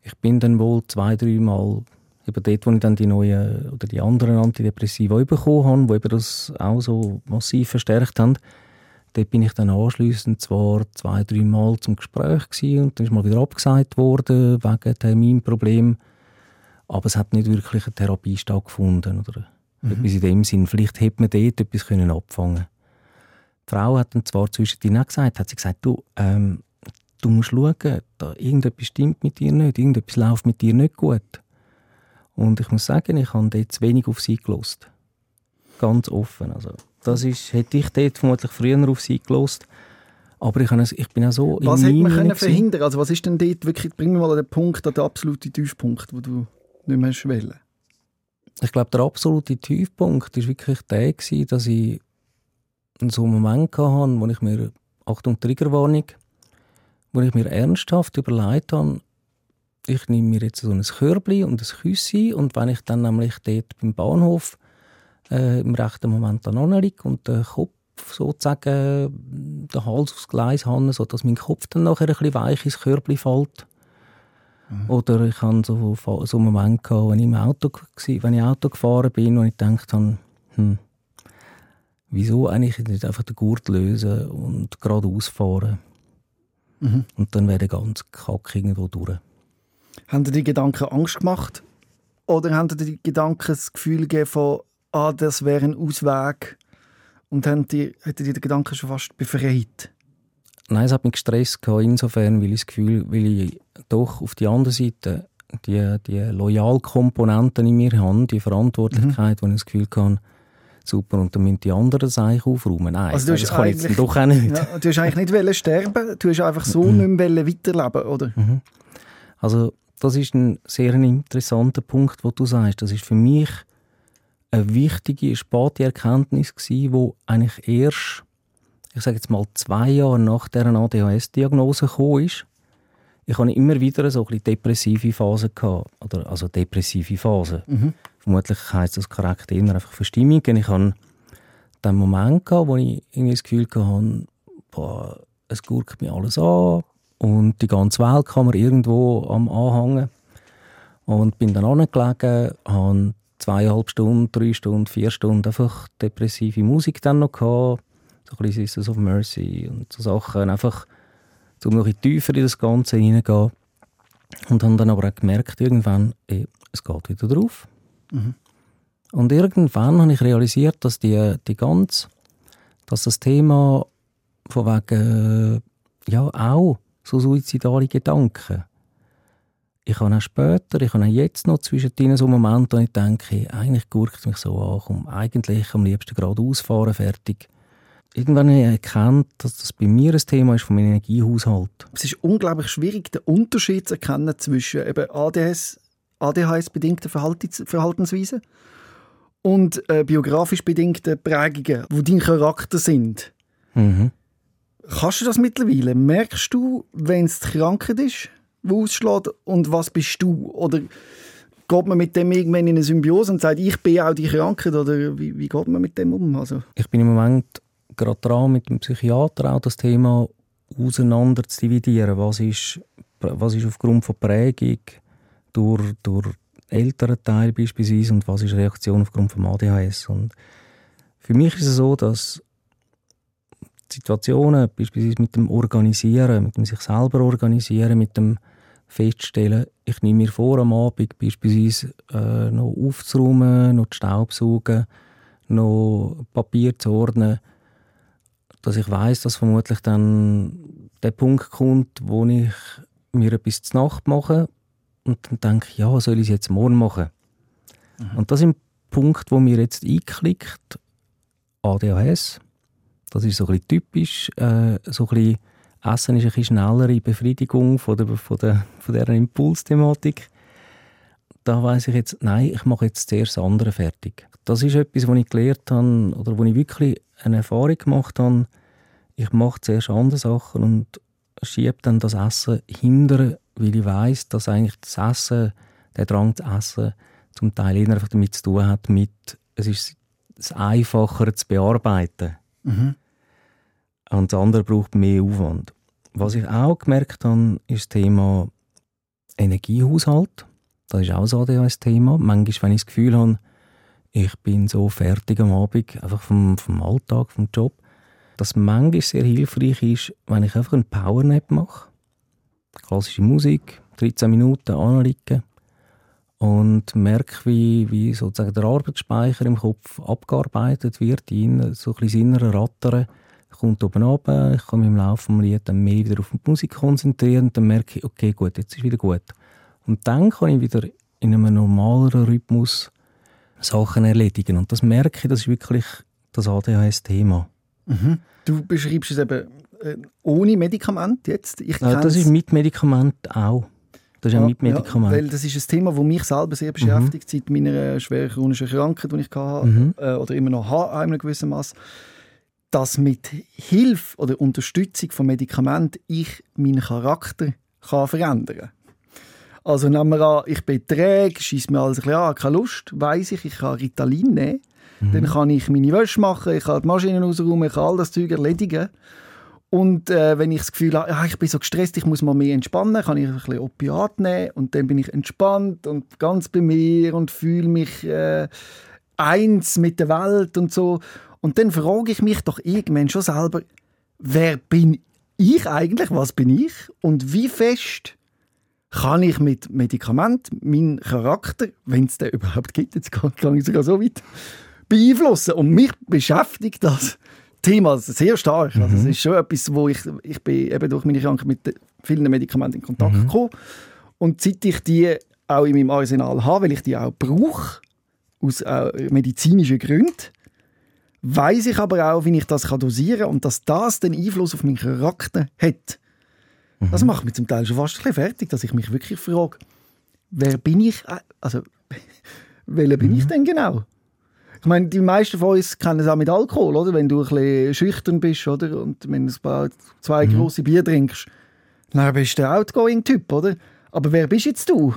ich bin dann wohl zwei, drei Mal eben dort, wo ich dann die neuen oder die anderen Antidepressiva bekommen habe, die eben das auch so massiv verstärkt haben, dort bin ich dann anschliessend zwar zwei, drei Mal zum Gespräch gewesen und dann ist mal wieder abgesagt worden wegen Terminproblem, aber es hat nicht wirklich eine Therapie stattgefunden oder mhm. etwas in dem Sinn. Vielleicht hätte man dort etwas können abfangen Die Frau hat dann zwar zwischendrin auch gesagt, hat sie gesagt, du, ähm, du musst schauen, da irgendetwas stimmt mit dir nicht, irgendetwas läuft mit dir nicht gut. Und ich muss sagen, ich habe dort zu wenig auf sie gelost. Ganz offen. Also, das ist, hätte ich dort vermutlich früher auf sie gelost. Aber ich, es, ich bin auch so Was hätte man können verhindern Also was ist denn dort wirklich, bring mir mal an den Punkt, an den absoluten Tiefpunkt, wo du nicht mehr wählen Ich glaube, der absolute Tiefpunkt war wirklich der, gewesen, dass ich so einen Moment hatte, wo ich mir, Achtung, Triggerwarnung, wo ich mir ernsthaft überlegt habe, ich nehme mir jetzt so ein Körbli und ein Küssi und wenn ich dann nämlich dort beim Bahnhof äh, im rechten Moment dann liege und den Kopf sozusagen den Hals aufs Gleis habe, sodass mein Kopf dann nachher ein bisschen weich ins Körbli fällt. Mhm. Oder ich hatte so, so einen Moment, gehabt, wenn ich, im Auto, wenn ich Auto gefahren bin und ich gedacht habe, hm, wieso eigentlich nicht einfach den Gurt lösen und geradeaus fahren? Mhm. Und dann wäre der ganze Kack irgendwo durch. Haben dir die Gedanken Angst gemacht? Oder haben dir die Gedanken das Gefühl gegeben von, ah, das wäre ein Ausweg? Und haben hat dir die Gedanken schon fast befreit? Nein, es hat mich gestresst, insofern, weil ich das Gefühl, weil ich doch auf die andere Seite die, die Loyalkomponenten in mir habe, die Verantwortlichkeit, mhm. wo ich das Gefühl habe, super, und dann müssen die anderen das eigentlich aufräumen. Nein, also das kann ich jetzt doch auch nicht. Ja, du hast eigentlich nicht sterben du hast einfach so mhm. nicht mehr weiterleben oder? Mhm. Also das ist ein sehr interessanter Punkt, wo du sagst. Das ist für mich eine wichtige, späte Erkenntnis gewesen, wo eigentlich erst, ich sage jetzt mal zwei Jahre nach der ADHS-Diagnose gekommen ist. Ich hatte immer wieder so ein depressive Phasen gehabt, oder also depressive Phasen. Mhm. Vermutlich heisst das korrekt eher einfach Verstimmungen. Ich hatte den Moment gehabt, wo ich irgendwie das Gefühl hatte, boah, es guckt mir alles an, und die ganze Welt kann man irgendwo am Anhängen. Und bin dann angelegen, habe zweieinhalb Stunden, drei Stunden, vier Stunden einfach depressive Musik dann noch gehabt. So ein bisschen Sisters of Mercy und so Sachen. Einfach, um noch ein tiefer in das Ganze hineingehen. Und habe dann aber auch gemerkt, irgendwann, ey, es geht wieder drauf. Mhm. Und irgendwann habe ich realisiert, dass die, die ganz, dass das Thema von wegen, ja, auch so suizidale Gedanken. Ich habe auch später, ich habe auch jetzt noch zwischendrin so Momente, wo ich denke, eigentlich gurkt mich so an, komm, eigentlich am liebsten gerade ausfahren, fertig. Irgendwann habe ich erkannt, dass das bei mir ein Thema ist vom Energiehaushalt. Es ist unglaublich schwierig, den Unterschied zu erkennen zwischen eben ADHS, ADHS-bedingten Verhaltensweisen und äh, biografisch bedingten Prägungen, die dein Charakter sind. Mhm. Kannst du das mittlerweile? Merkst du, wenn es die Krankheit ist, die ausschlägt, und was bist du? Oder geht man mit dem irgendwann in eine Symbiose und sagt, ich bin auch die Krankheit? Oder wie, wie geht man mit dem um? Also ich bin im Moment gerade dran, mit dem Psychiater auch das Thema auseinander zu dividieren. Was ist, was ist aufgrund von Prägung durch, durch älteren Teil beispielsweise und was ist Reaktion aufgrund von ADHS? Und für mich ist es so, dass Situationen, beispielsweise mit dem Organisieren, mit dem sich selber organisieren, mit dem Feststellen, ich nehme mir vor, am Abend beispielsweise äh, noch aufzuräumen, noch die Staubsaugen, noch Papier zu ordnen, dass ich weiß, dass vermutlich dann der Punkt kommt, wo ich mir etwas zu Nacht mache und dann denke ja, soll ich es jetzt morgen machen? Mhm. Und das ist ein Punkt, wo mir jetzt einklickt, ADHS, das ist so ein bisschen typisch. Äh, so ein bisschen Essen ist eine bisschen schnellere Befriedigung von der, von der, von der Impulsthematik. Da weiß ich jetzt, nein, ich mache jetzt zuerst andere fertig. Das ist etwas, was ich gelernt habe oder wo ich wirklich eine Erfahrung gemacht habe. Ich mache zuerst andere Sachen und schiebe dann das Essen hinter, weil ich weiß, dass eigentlich das Essen, der Drang zu essen, zum Teil einfach damit zu tun hat, mit, es ist es einfacher zu bearbeiten. Mhm. Und das andere braucht mehr Aufwand. Was ich auch gemerkt habe, ist das Thema Energiehaushalt. Das ist auch ein ADHS-Thema. Manchmal, wenn ich das Gefühl habe, ich bin so fertig am Abend, einfach vom, vom Alltag, vom Job, dass manchmal sehr hilfreich ist, wenn ich einfach einen Powernap mache. Klassische Musik, 13 Minuten anliegen und merke, wie, wie sozusagen der Arbeitsspeicher im Kopf abgearbeitet wird, in so ein bisschen innere Rattern kommt oben runter, ich kann mich im Laufe des Lied dann mehr wieder auf die Musik konzentrieren und dann merke ich, okay, gut, jetzt ist wieder gut. Und dann kann ich wieder in einem normaleren Rhythmus Sachen erledigen. Und das merke ich, das ist wirklich das ADHS-Thema. Mhm. Du beschreibst es eben äh, ohne Medikament jetzt. Ich ja, das ist mit Medikament auch. Das ist ja, mit Medikament. Ja, weil das ist ein Thema, das mich selber sehr beschäftigt, mhm. seit meiner schweren chronischen Krankheit, die ich hatte, mhm. äh, oder immer noch habe, in einem gewissen Maß, dass mit Hilfe oder Unterstützung von Medikamenten ich meinen Charakter kann verändern kann. Also nehmen wir an, ich bin träge, schießt mir alles ein bisschen an, keine Lust, weiss ich, ich kann Ritalin nehmen, mhm. dann kann ich meine Wäsche machen, ich kann die Maschinen ausräumen, ich kann all das Zeug erledigen. Und äh, wenn ich das Gefühl habe, ja, ich bin so gestresst, ich muss mal mehr entspannen, kann ich ein bisschen Opiat nehmen und dann bin ich entspannt und ganz bei mir und fühle mich äh, eins mit der Welt und so. Und dann frage ich mich doch irgendwann schon selber, wer bin ich eigentlich, was bin ich und wie fest kann ich mit Medikament meinen Charakter, wenn es den überhaupt gibt, jetzt kann ich sogar so weit, beeinflussen. Und mich beschäftigt das Thema sehr stark. Mhm. Also es ist schon etwas, wo ich, ich bin eben durch meine Krankheit mit vielen Medikamenten in Kontakt mhm. gekommen. Und seit ich die auch in meinem Arsenal habe, weil ich die auch brauche, aus äh, medizinischen Gründen, weiß ich aber auch, wie ich das dosieren kann und dass das den Einfluss auf meinen Charakter hat. Mhm. Das macht mich zum Teil schon fast ein bisschen fertig, dass ich mich wirklich frage, wer bin ich, äh, also (laughs) welcher bin mhm. ich denn genau? Ich meine, die meisten von uns kennen es auch mit Alkohol, oder? Wenn du ein bisschen schüchtern bist, oder? Und wenn du ein zwei mhm. große Bier trinkst, dann bist du der Outgoing-Typ, oder? Aber wer bist jetzt du?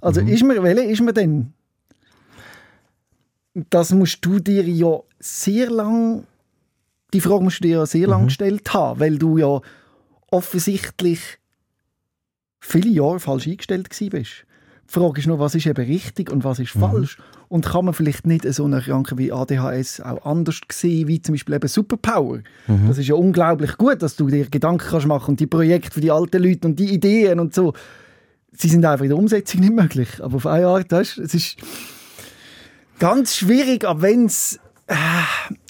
Also, mhm. ist man, welcher ist man denn? Das musst du dir ja sehr lang, die Frage musst du dir ja sehr mhm. lang gestellt haben, weil du ja offensichtlich viele Jahre falsch eingestellt bist. Die Frage ist nur, was ist eben richtig und was ist mhm. falsch. Und kann man vielleicht nicht so eine Krankheit wie ADHS auch anders sehen, wie zum Beispiel eben Superpower? Mhm. Das ist ja unglaublich gut, dass du dir Gedanken kannst machen und die Projekte für die alten Leute und die Ideen und so, sie sind einfach in der Umsetzung nicht möglich. Aber auf eine Art, weißt, es ist ganz schwierig, aber wenn es äh,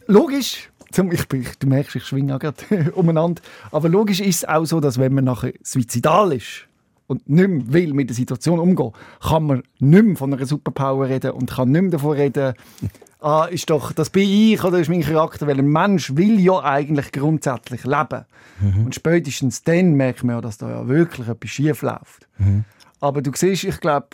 logisch ich, du merkst, ich schwinge gerade (laughs) umeinander. Aber logisch ist es auch so, dass wenn man nachher suizidal ist, und nicht mehr will mit der Situation umgehen, kann man nicht mehr von einer Superpower reden und kann nicht mehr davon reden, (laughs) ah, ist doch, das bin ich oder ist mein Charakter, weil ein Mensch will ja eigentlich grundsätzlich leben. Mhm. Und spätestens dann merkt man ja, dass da ja wirklich etwas schief läuft. Mhm. Aber du siehst, ich glaube,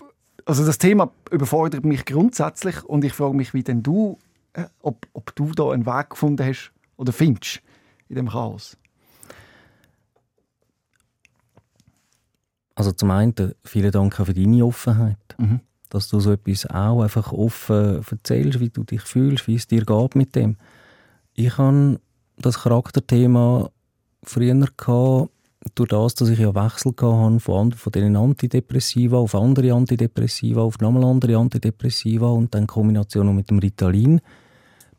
also das Thema überfordert mich grundsätzlich und ich frage mich, wie denn du, äh, ob, ob du da einen Weg gefunden hast oder findest in dem Chaos. Also zum einen vielen Dank für deine Offenheit, mhm. dass du so etwas auch einfach offen erzählst, wie du dich fühlst, wie es dir geht mit dem. Ich habe das Charakterthema früher gehabt, durch das, dass ich ja Wechsel hatte von, von diesen Antidepressiva auf andere Antidepressiva, auf nochmal andere Antidepressiva und dann in Kombination mit dem Ritalin,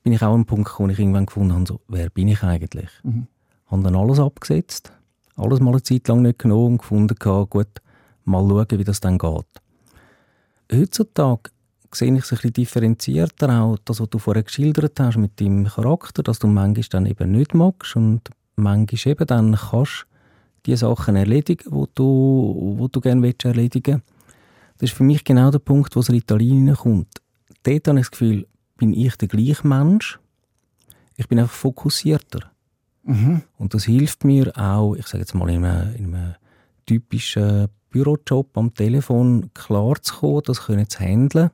bin ich auch an einen Punkt gekommen, wo ich irgendwann gefunden habe, so, wer bin ich eigentlich? Mhm. Habe dann alles abgesetzt alles mal eine Zeit lang nicht genommen und gefunden, gut, mal schauen, wie das dann geht. Heutzutage sehe ich es ein bisschen differenzierter, auch das, was du vorher geschildert hast mit deinem Charakter, dass du manchmal dann eben nicht magst und manchmal eben dann kannst die Sachen erledigen, die du, wo du gerne erledigen willst. Das ist für mich genau der Punkt, wo das Ritalin kommt. Dort habe ich das Gefühl, bin ich der gleiche Mensch, ich bin einfach fokussierter. Mhm. Und das hilft mir auch, ich sage jetzt mal, in einem, in einem typischen Bürojob am Telefon klar zu kommen, das können zu handeln,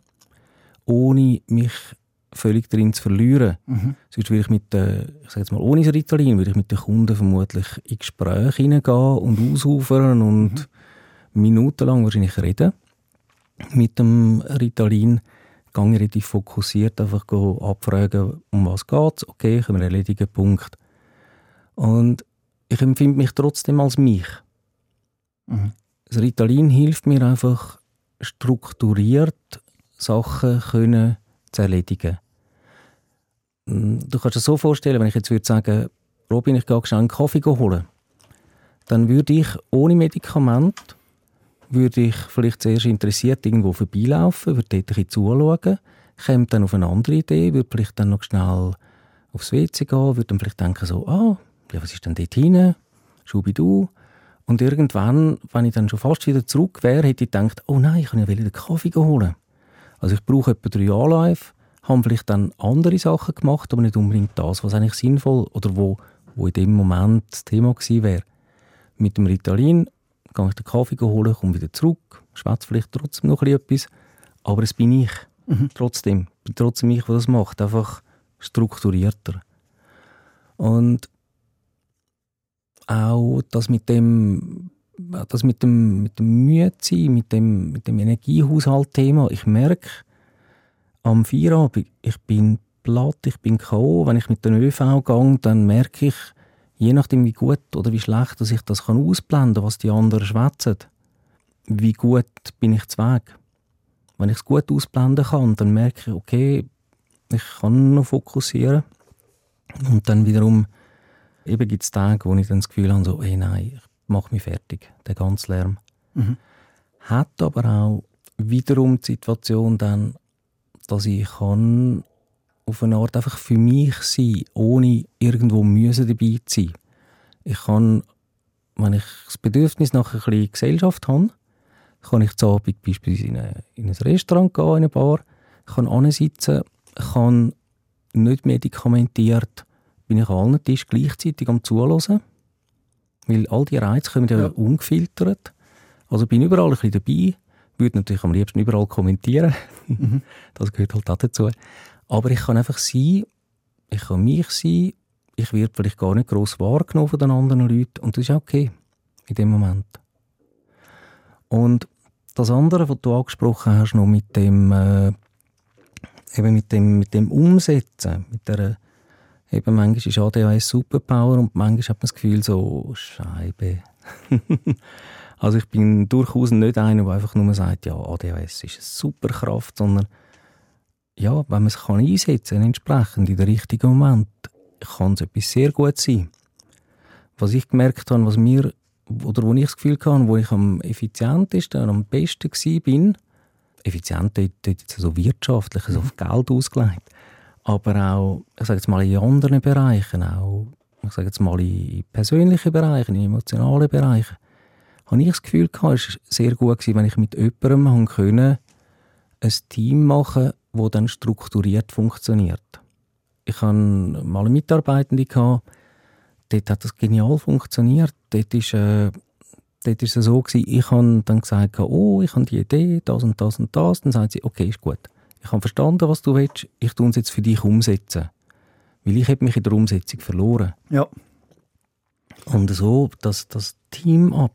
ohne mich völlig darin zu verlieren. Mhm. Sonst würde ich mit den, ich sage jetzt mal, ohne das Ritalin, würde ich mit den Kunden vermutlich in Gespräche hineingehen und ausufern und mhm. minutenlang wahrscheinlich reden. Mit dem Ritalin gehe ich relativ fokussiert einfach abfragen, um was geht es. Okay, können wir erledigen, Punkt. Und ich empfinde mich trotzdem als mich. Mhm. Das Ritalin hilft mir einfach, strukturiert Sachen können zu erledigen. Mm, du kannst dir so vorstellen, wenn ich jetzt würde sagen, Robin, ich gehe schnell einen Kaffee holen, dann würde ich ohne Medikament würde ich vielleicht zuerst interessiert irgendwo vorbeilaufen, würde dort ein bisschen zuschauen, käme dann auf eine andere Idee, würde vielleicht dann noch schnell aufs WC gehen, würde dann vielleicht denken so, ah, ja, was ist denn dort hinten? Schubidu. Und irgendwann, wenn ich dann schon fast wieder zurück wäre, hätte ich gedacht, oh nein, ich kann ja den Kaffee holen. Also ich brauche etwa drei Anläufe, habe vielleicht dann andere Sachen gemacht, aber nicht unbedingt das, was eigentlich sinnvoll oder wo, wo in dem Moment das Thema gewesen wäre. Mit dem Ritalin gehe ich den Kaffee holen, komme wieder zurück, schwätze vielleicht trotzdem noch etwas, aber es bin ich. Mhm. Trotzdem. bin trotzdem ich, der das macht. Einfach strukturierter. Und auch das mit dem, das mit dem, mit dem Mühesein, mit dem, mit dem Energiehaushalt-Thema, ich merke am Feierabend, ich bin platt, ich bin K.O. Wenn ich mit den ÖV gehe, dann merke ich, je nachdem wie gut oder wie schlecht dass ich das kann ausblenden was die anderen schwätzen, wie gut bin ich zu Weg. Wenn ich es gut ausblenden kann, dann merke ich, okay, ich kann noch fokussieren. Und dann wiederum eben gibt es Tage, wo ich dann das Gefühl habe, so, hey, nein, ich mache mich fertig, der ganze Lärm. Mhm. Hat aber auch wiederum die Situation dann, dass ich kann auf eine Art einfach für mich sein, ohne irgendwo müssen dabei zu sein. Ich kann, wenn ich das Bedürfnis nach ein bisschen Gesellschaft habe, kann ich zu Abend beispielsweise in, eine, in ein Restaurant gehen, in eine Bar, kann sitzen, kann nicht medikamentiert bin ich an allen Tischen gleichzeitig am Zuhören. Weil all die Reize kommen ja, ja. ungefiltert. Also bin überall ein bisschen dabei. Würde natürlich am liebsten überall kommentieren. Mhm. (laughs) Das gehört halt auch dazu. Aber ich kann einfach sein, ich kann mich sein, ich werde vielleicht gar nicht gross wahrgenommen von den anderen Leuten und das ist okay in dem Moment. Und das andere, was du angesprochen hast, noch mit dem, äh, eben mit dem, mit dem Umsetzen, mit der Eben, manchmal ist ADHS Superpower und manchmal hat man das Gefühl so, Scheibe. (laughs) also ich bin durchaus nicht einer, der einfach nur sagt, ja, ADHS ist eine Superkraft, sondern ja, wenn man es kann einsetzen entsprechend in den richtigen Moment, kann es etwas sehr gut sein. Was ich gemerkt habe, was mir, oder wo ich das Gefühl hatte, wo ich am effizientesten und am besten war, bin, effizient dort, dort so wirtschaftlich, also auf Geld ausgelegt, aber auch, ich sage jetzt mal, in anderen Bereichen, auch, ich sage jetzt mal, in persönlichen Bereichen, in emotionalen Bereichen, habe ich das Gefühl gehabt, es war sehr gut gewesen, wenn ich mit jemandem können, ein Team machen das dann strukturiert funktioniert. Ich hatte mal eine Mitarbeitende, dort hat das genial funktioniert. Dort ist, äh, dort ist es so ich habe dann gesagt, oh, ich habe die Idee, das und das und das. Dann sagt sie, okay, ist gut ich habe verstanden, was du willst, ich tue es jetzt für dich umsetzen. Weil ich habe mich in der Umsetzung verloren. Ja. Und so, das, das Team-Up,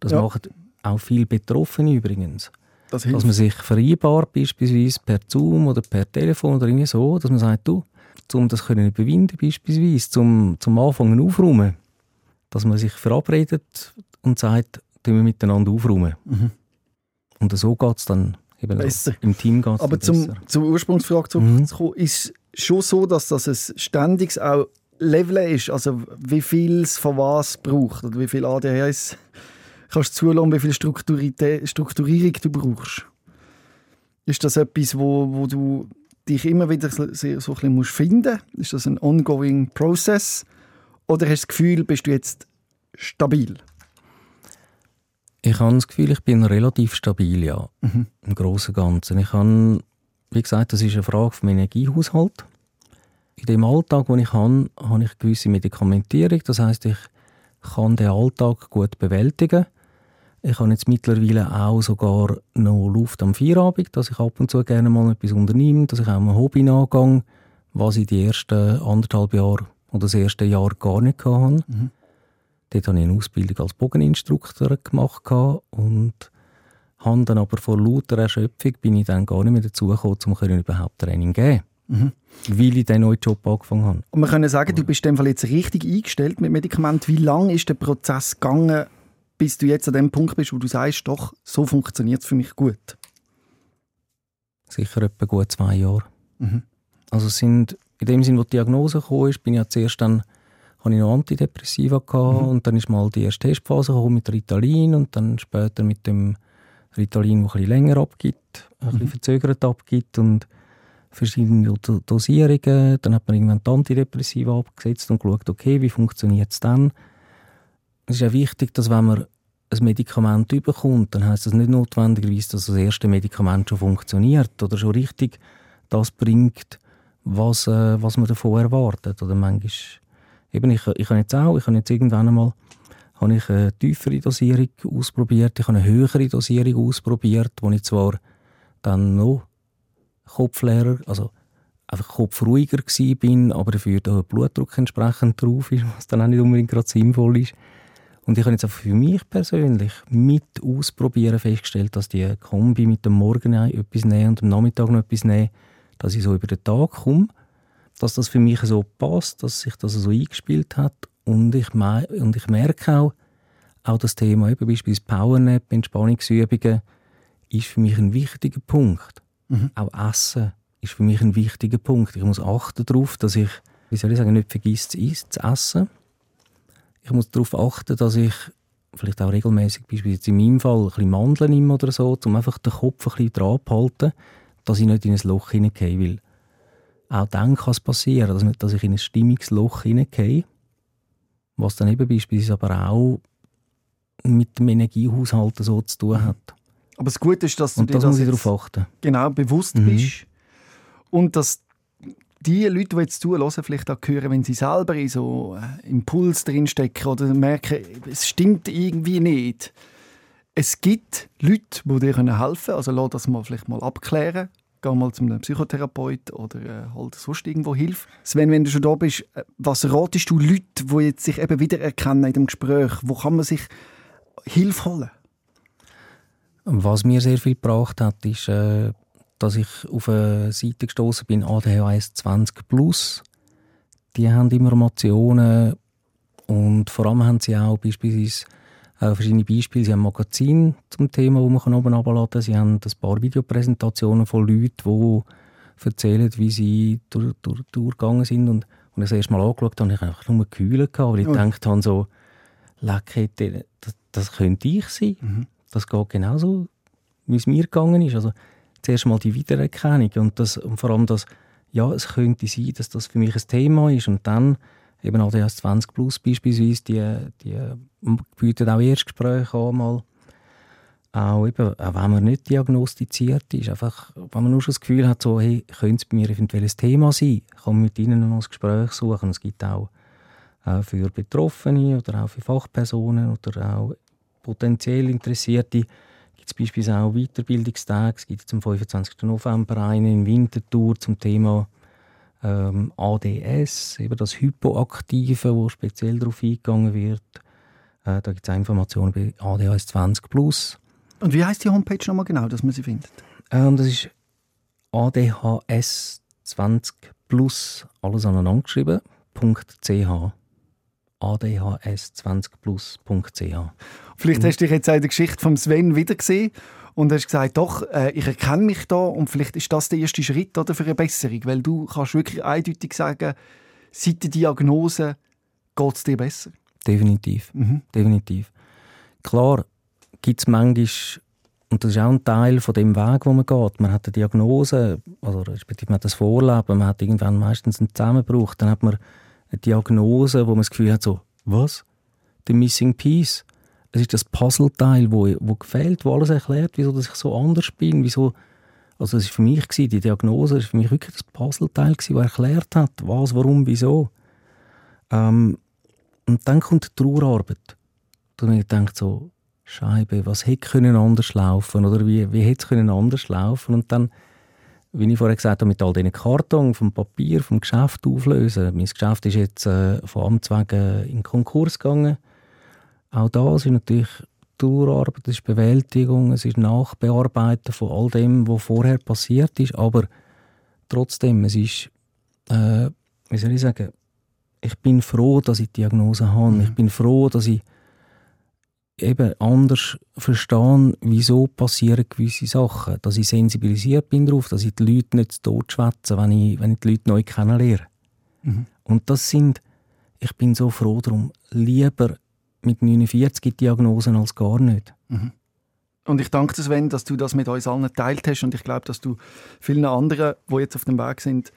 das ja. macht auch viel Betroffene übrigens. Das dass man sich vereinbart, beispielsweise per Zoom oder per Telefon oder irgendwie so, dass man sagt, du, um das können überwinden beispielsweise, zum, zum Anfangen aufräumen, dass man sich verabredet und sagt, tun wir miteinander aufräumen. Mhm. Und so geht es dann Eben besser. Im Team geht Aber zum, besser. zur Ursprungsfrage zurückzukommen, mhm. ist schon so, dass das ein ständiges auch Level ist, also wie viel es von was braucht oder wie viel ADHS kannst du zulassen, wie viel Strukturierung du brauchst. Ist das etwas, wo, wo du dich immer wieder so, so ein bisschen musst finden Ist das ein ongoing Process? Oder hast du das Gefühl, bist du jetzt stabil? Ich habe das Gefühl, ich bin relativ stabil, ja. Mhm. Im Großen und Ganzen. Ich habe, wie gesagt, das ist eine Frage vom Energiehaushalt. In dem Alltag, den ich habe, habe ich gewisse Medikamentierung. Das heißt, ich kann den Alltag gut bewältigen. Ich habe jetzt mittlerweile auch sogar noch Luft am Feierabend, dass ich ab und zu gerne mal etwas unternehme, dass ich auch ein Hobby nachgehe, was ich die ersten anderthalb Jahre oder das erste Jahr gar nicht hatte. Mhm. Dort habe ich eine Ausbildung als Bogeninstruktor gemacht und habe dann aber vor lauter Erschöpfung bin ich dann gar nicht mehr dazu gekommen, um überhaupt Training zu geben. Mhm. Weil ich den neuen Job angefangen habe. Und wir können sagen, du bist in dem Fall jetzt richtig eingestellt mit Medikamenten. Wie lange ist der Prozess gegangen, bis du jetzt an dem Punkt bist, wo du sagst, doch, so funktioniert es für mich gut? Sicher etwa gut zwei Jahre. Mhm. Also sind, in dem Sinne, wo die Diagnose kam, ist, bin ich ja zuerst dann, habe ich noch Antidepressiva gehabt Mhm. und dann ist mal die erste Testphase gekommen mit Ritalin und dann später mit dem Ritalin, das ein bisschen länger abgibt, ein bisschen Mhm. verzögert abgibt und verschiedene Do- Dosierungen. Dann hat man irgendwann die Antidepressiva abgesetzt und geschaut, okay, wie funktioniert es dann? Es ist ja wichtig, dass wenn man ein Medikament überkommt, dann heißt das nicht notwendigerweise, dass das erste Medikament schon funktioniert oder schon richtig das bringt, was, äh, was man davon erwartet. Oder manchmal, eben ich, ich habe jetzt auch, ich habe jetzt irgendwann einmal habe ich eine tiefere Dosierung ausprobiert, ich habe eine höhere Dosierung ausprobiert, wo ich zwar dann noch kopfleerer, also einfach kopfruhiger gsi bin, aber dafür der Blutdruck entsprechend drauf ist, was dann auch nicht unbedingt gerade sinnvoll ist. Und ich habe jetzt auch für mich persönlich mit Ausprobieren festgestellt, dass die Kombi mit dem Morgen etwas nehmen und am Nachmittag noch etwas nehmen, dass ich so über den Tag komme, dass das für mich so passt, dass sich das so eingespielt hat und ich, und ich merke auch, auch das Thema eben beispielsweise Powernap, Entspannungsübungen, ist für mich ein wichtiger Punkt. Mhm. Auch Essen ist für mich ein wichtiger Punkt. Ich muss achten darauf, dass ich, wie soll ich sagen, nicht vergesse essen, zu essen. Ich muss darauf achten, dass ich vielleicht auch regelmäßig, beispielsweise in meinem Fall, ein bisschen Mandeln nehme oder so, um einfach den Kopf ein bisschen dran zu halten, dass ich nicht in ein Loch hineingehe. Weil auch dann kann es passieren, dass, dass ich in ein Stimmungsloch hineingehe, was dann eben beispielsweise aber auch mit dem Energiehaushalt so zu tun hat. Aber das Gute ist, dass du Und dir das das darauf achten. genau bewusst Mhm. bist und dass die Leute, die jetzt zuhören, vielleicht auch hören, wenn sie selber in so äh, Impuls drinstecken oder merken, es stimmt irgendwie nicht. Es gibt Leute, die dir helfen können. Also lass das mal vielleicht mal abklären. Geh mal zu einem Psychotherapeut oder äh, halt sonst irgendwo Hilfe. Sven, wenn du schon da bist, äh, was ratest du Leuten, die jetzt sich eben wiedererkennen in dem Gespräch? Wo kann man sich Hilfe holen? Was mir sehr viel gebracht hat, ist, äh, dass ich auf eine Seite gestoßen bin, ADHS 20 Plus. Die haben Informationen und vor allem haben sie auch beispielsweise äh, verschiedene Beispiele. Sie haben ein Magazin zum Thema, wo man oben herunterladen kann. Sie haben ein paar Videopräsentationen von Leuten, die erzählen, wie sie durch, durch, durchgegangen sind. Und, und ich das erste Mal angeschaut habe, habe ich einfach nur gehabt, weil ich Oh. gedacht habe, so, Leck, das, das könnte ich sein. Mhm. Das geht genauso, wie es mir gegangen ist. Also zuerst mal die Wiedererkennung und, das, und vor allem das, ja, es könnte sein, dass das für mich ein Thema ist und dann eben ADHS 20 Plus beispielsweise, die, die bieten auch Erstgespräche an, mal. Auch, eben, auch wenn man nicht diagnostiziert ist, einfach, wenn man nur schon das Gefühl hat, so, hey, könnte es bei mir eventuell ein Thema sein, kann man mit ihnen noch ein Gespräch suchen. Es gibt auch äh, für Betroffene oder auch für Fachpersonen oder auch potenziell Interessierte gibt es beispielsweise auch Weiterbildungstage. Es gibt am 25. November einen in Winterthur zum Thema ähm, ADS, eben das Hypoaktive, wo speziell darauf eingegangen wird. Äh, da gibt es auch Informationen bei ADHS 20 Plus. Und wie heißt die Homepage nochmal genau, dass man sie findet? Ähm, das ist ADHS 20 Plus, alles aneinander geschrieben, .ch. adhs20plus.ch. Vielleicht hast du dich jetzt auch in der Geschichte von Sven wieder gesehen und hast gesagt, doch, äh, ich erkenne mich da und vielleicht ist das der erste Schritt oder, für eine Besserung, weil du kannst wirklich eindeutig sagen, seit der Diagnose geht es dir besser. Definitiv. Mhm. definitiv. Klar gibt es manchmal, und das ist auch ein Teil von dem Weg, wo man geht. Man hat eine Diagnose, also respektive man hat das Vorleben, man hat irgendwann meistens einen Zusammenbruch, dann hat man eine Diagnose, wo man das Gefühl hat, so, was? The missing piece. Es ist das Puzzleteil, wo, wo gefällt, wo alles erklärt, wieso dass ich so anders bin, wieso also das war für mich, gewesen, die Diagnose war für mich wirklich das Puzzleteil, das erklärt hat, was, warum, wieso. Ähm, und dann kommt die Trauerarbeit. Da habe ich gedacht, so, Scheibe, was hätte können anders laufen oder wie, wie hätte es können anders laufen und dann, wie ich vorher gesagt habe, mit all diesen Karton vom Papier, vom Geschäft auflösen. Mein Geschäft ist jetzt äh, von Amts wegen in Konkurs gegangen. Auch da ist natürlich Trauerarbeit, es ist Bewältigung, es ist Nachbearbeiten von all dem, was vorher passiert ist, aber trotzdem, es ist, äh, wie soll ich sagen, ich bin froh, dass ich die Diagnose habe. Mhm. Ich bin froh, dass ich eben anders verstehe, wieso passieren gewisse Sachen. Dass ich sensibilisiert bin darauf, dass ich die Leute nicht totschwätze, wenn ich, wenn ich die Leute neu kennenlerne. Mhm. Und das sind, ich bin so froh darum, lieber mit 49 Diagnosen als gar nicht. Mhm. Und ich danke dir, Sven, dass du das mit uns allen geteilt hast. Und ich glaube, dass du vielen anderen, die jetzt auf dem Weg sind,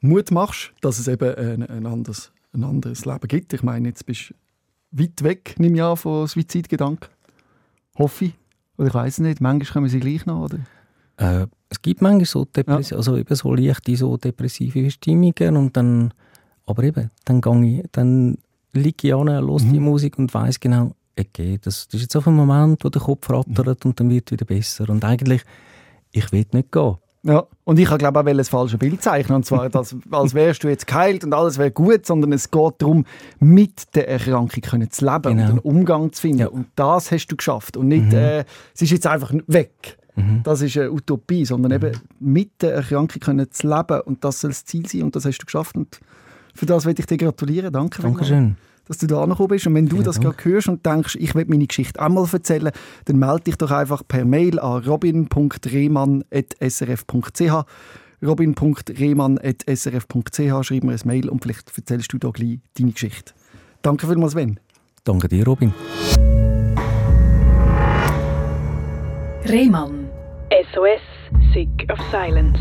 Mut machst, dass es eben ein, ein, anderes, ein anderes Leben gibt. Ich meine, jetzt bist du weit weg, nimm an, von Suizidgedanken. Hoffe ich. Oder ich weiß nicht, manchmal kommen sie gleich noch, oder? Äh, es gibt manchmal so, Depress ja. also eben so leichte so depressive Stimmungen und dann, aber eben, dann, gehe ich, dann liege ich an, höre mhm. die Musik und weiß genau, okay, das, das ist jetzt auf einen Moment, wo der Kopf rattert und dann wird es wieder besser. Und eigentlich, ich will nicht gehen. Ja, und ich glaube auch das falsche Bild zeichnen. Und zwar, dass, (laughs) als wärst du jetzt geheilt und alles wäre gut, sondern es geht darum, mit der Erkrankung können zu leben genau. und einen Umgang zu finden. Ja. Und das hast du geschafft. Und nicht, mhm. äh, es ist jetzt einfach weg. Mhm. Das ist eine Utopie, sondern mhm. eben mit der Erkrankung können zu leben. Und das soll das Ziel sein. Und das hast du geschafft. Und für das möchte ich dir gratulieren. Danke. Dankeschön dass du da angekommen bist. Und wenn du ja, das gerade hörst und denkst, ich will meine Geschichte einmal erzählen, dann melde dich doch einfach per Mail an robin.rehmann.srf.ch robin.rehmann.srf.ch Schreib mir ein Mail und vielleicht erzählst du da gleich deine Geschichte. Danke vielmals, Sven. Danke dir, Robin. Rehmann. SOS, Sick of Silence.